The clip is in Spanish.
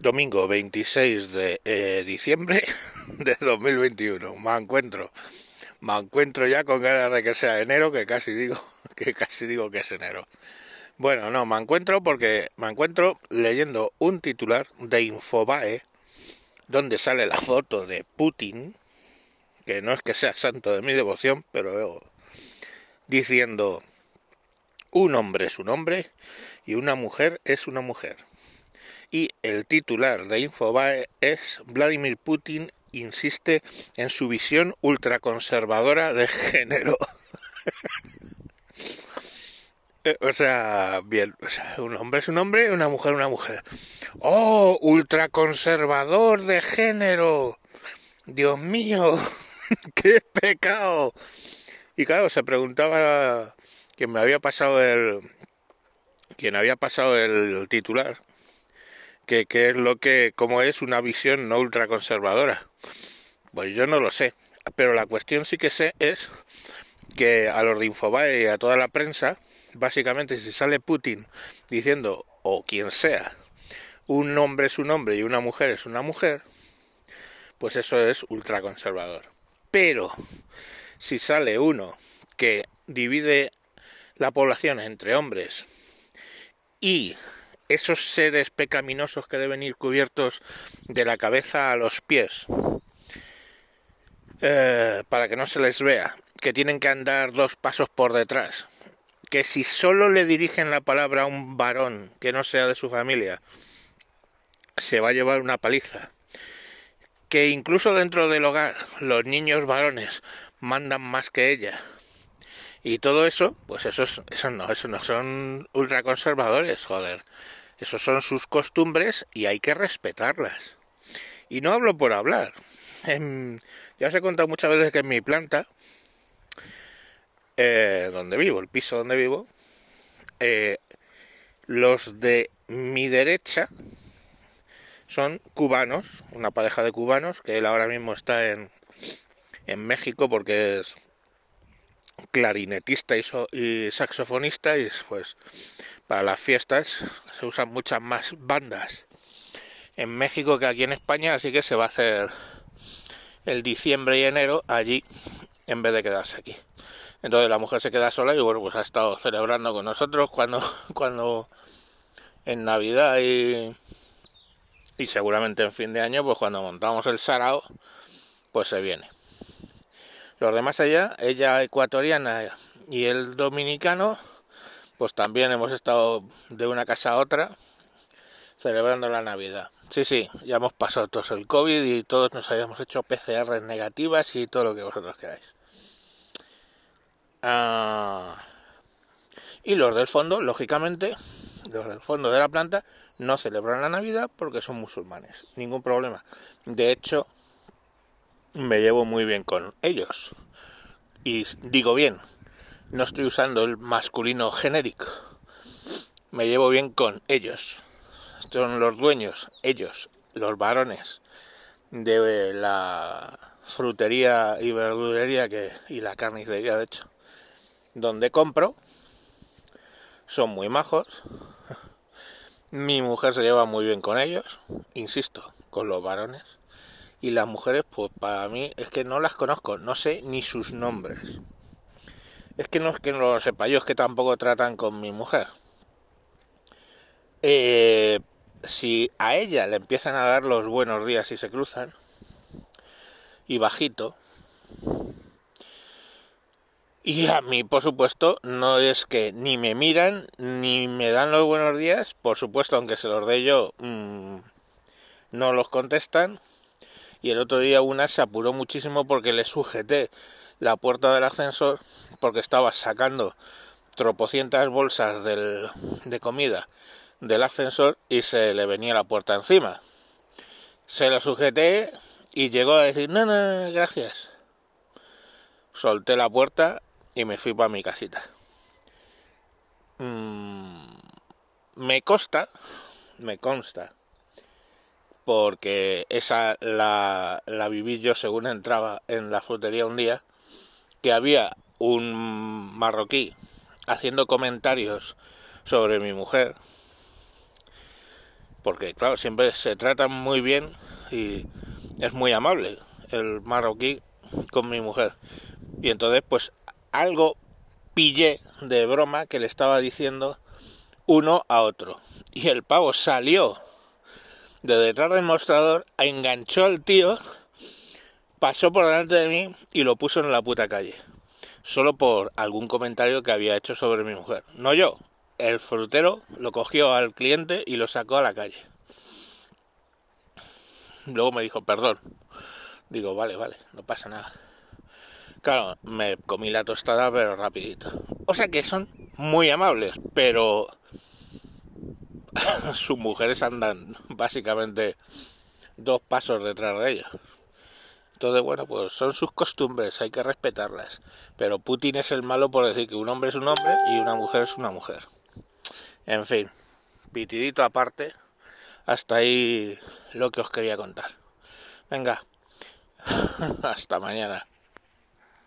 domingo 26 de eh, diciembre de 2021. Me encuentro, me encuentro ya con ganas de que sea enero, que casi digo que casi digo que es enero. Bueno, no, me encuentro porque me encuentro leyendo un titular de Infobae donde sale la foto de Putin, que no es que sea santo de mi devoción, pero diciendo un hombre es un hombre y una mujer es una mujer y el titular de Infobae es Vladimir Putin insiste en su visión ultraconservadora de género. Eh, o sea, bien, o sea, un hombre es un hombre, una mujer una mujer. ¡Oh, ultraconservador de género! Dios mío, qué pecado. Y claro, se preguntaba quién me había pasado el quien había pasado el titular que, es lo que, como es una visión no ultraconservadora. Pues yo no lo sé, pero la cuestión sí que sé es que a los de Infobae y a toda la prensa, básicamente si sale Putin diciendo, o quien sea, un hombre es un hombre y una mujer es una mujer, pues eso es ultraconservador. Pero si sale uno que divide la población entre hombres y esos seres pecaminosos que deben ir cubiertos de la cabeza a los pies, eh, para que no se les vea, que tienen que andar dos pasos por detrás, que si solo le dirigen la palabra a un varón que no sea de su familia, se va a llevar una paliza, que incluso dentro del hogar los niños varones mandan más que ella, y todo eso, pues esos, eso no, eso no son ultraconservadores, joder. Esos son sus costumbres y hay que respetarlas. Y no hablo por hablar. ya os he contado muchas veces que en mi planta, eh, donde vivo, el piso donde vivo, eh, los de mi derecha son cubanos, una pareja de cubanos, que él ahora mismo está en, en México porque es clarinetista y, y saxofonista y pues para las fiestas se usan muchas más bandas en México que aquí en España, así que se va a hacer el diciembre y enero allí en vez de quedarse aquí. Entonces la mujer se queda sola y bueno, pues ha estado celebrando con nosotros cuando, cuando en Navidad y, y seguramente en fin de año, pues cuando montamos el sarao, pues se viene. Los demás allá, ella ecuatoriana y el dominicano, pues también hemos estado de una casa a otra celebrando la Navidad. Sí, sí, ya hemos pasado todos el COVID y todos nos habíamos hecho PCR negativas y todo lo que vosotros queráis. Ah, y los del fondo, lógicamente, los del fondo de la planta no celebran la Navidad porque son musulmanes. Ningún problema. De hecho, me llevo muy bien con ellos. Y digo bien, no estoy usando el masculino genérico. Me llevo bien con ellos. Son los dueños, ellos, los varones de la frutería y verdulería que, y la carnicería, de hecho, donde compro. Son muy majos. Mi mujer se lleva muy bien con ellos, insisto, con los varones. Y las mujeres, pues para mí es que no las conozco, no sé ni sus nombres. Es que no es que no lo sepa yo, es que tampoco tratan con mi mujer. Eh, si a ella le empiezan a dar los buenos días y se cruzan, y bajito, y a mí, por supuesto, no es que ni me miran ni me dan los buenos días, por supuesto, aunque se los dé yo, mm, no los contestan. Y el otro día una se apuró muchísimo porque le sujeté la puerta del ascensor porque estaba sacando tropocientas bolsas de comida del ascensor y se le venía la puerta encima. Se la sujeté y llegó a decir, no, no, gracias. Solté la puerta y me fui para mi casita. Mm, me consta, me consta, porque esa la, la viví yo según entraba en la frutería un día, que había un marroquí haciendo comentarios sobre mi mujer porque claro, siempre se tratan muy bien y es muy amable el marroquí con mi mujer. Y entonces pues algo pillé de broma que le estaba diciendo uno a otro. Y el pavo salió de detrás del mostrador, enganchó al tío, pasó por delante de mí y lo puso en la puta calle. Solo por algún comentario que había hecho sobre mi mujer. No yo. El frutero lo cogió al cliente y lo sacó a la calle. Luego me dijo, perdón. Digo, vale, vale, no pasa nada. Claro, me comí la tostada, pero rapidito. O sea que son muy amables, pero sus mujeres andan básicamente dos pasos detrás de ellos. Entonces, bueno, pues son sus costumbres, hay que respetarlas. Pero Putin es el malo por decir que un hombre es un hombre y una mujer es una mujer. En fin, pitidito aparte, hasta ahí lo que os quería contar. Venga, hasta mañana.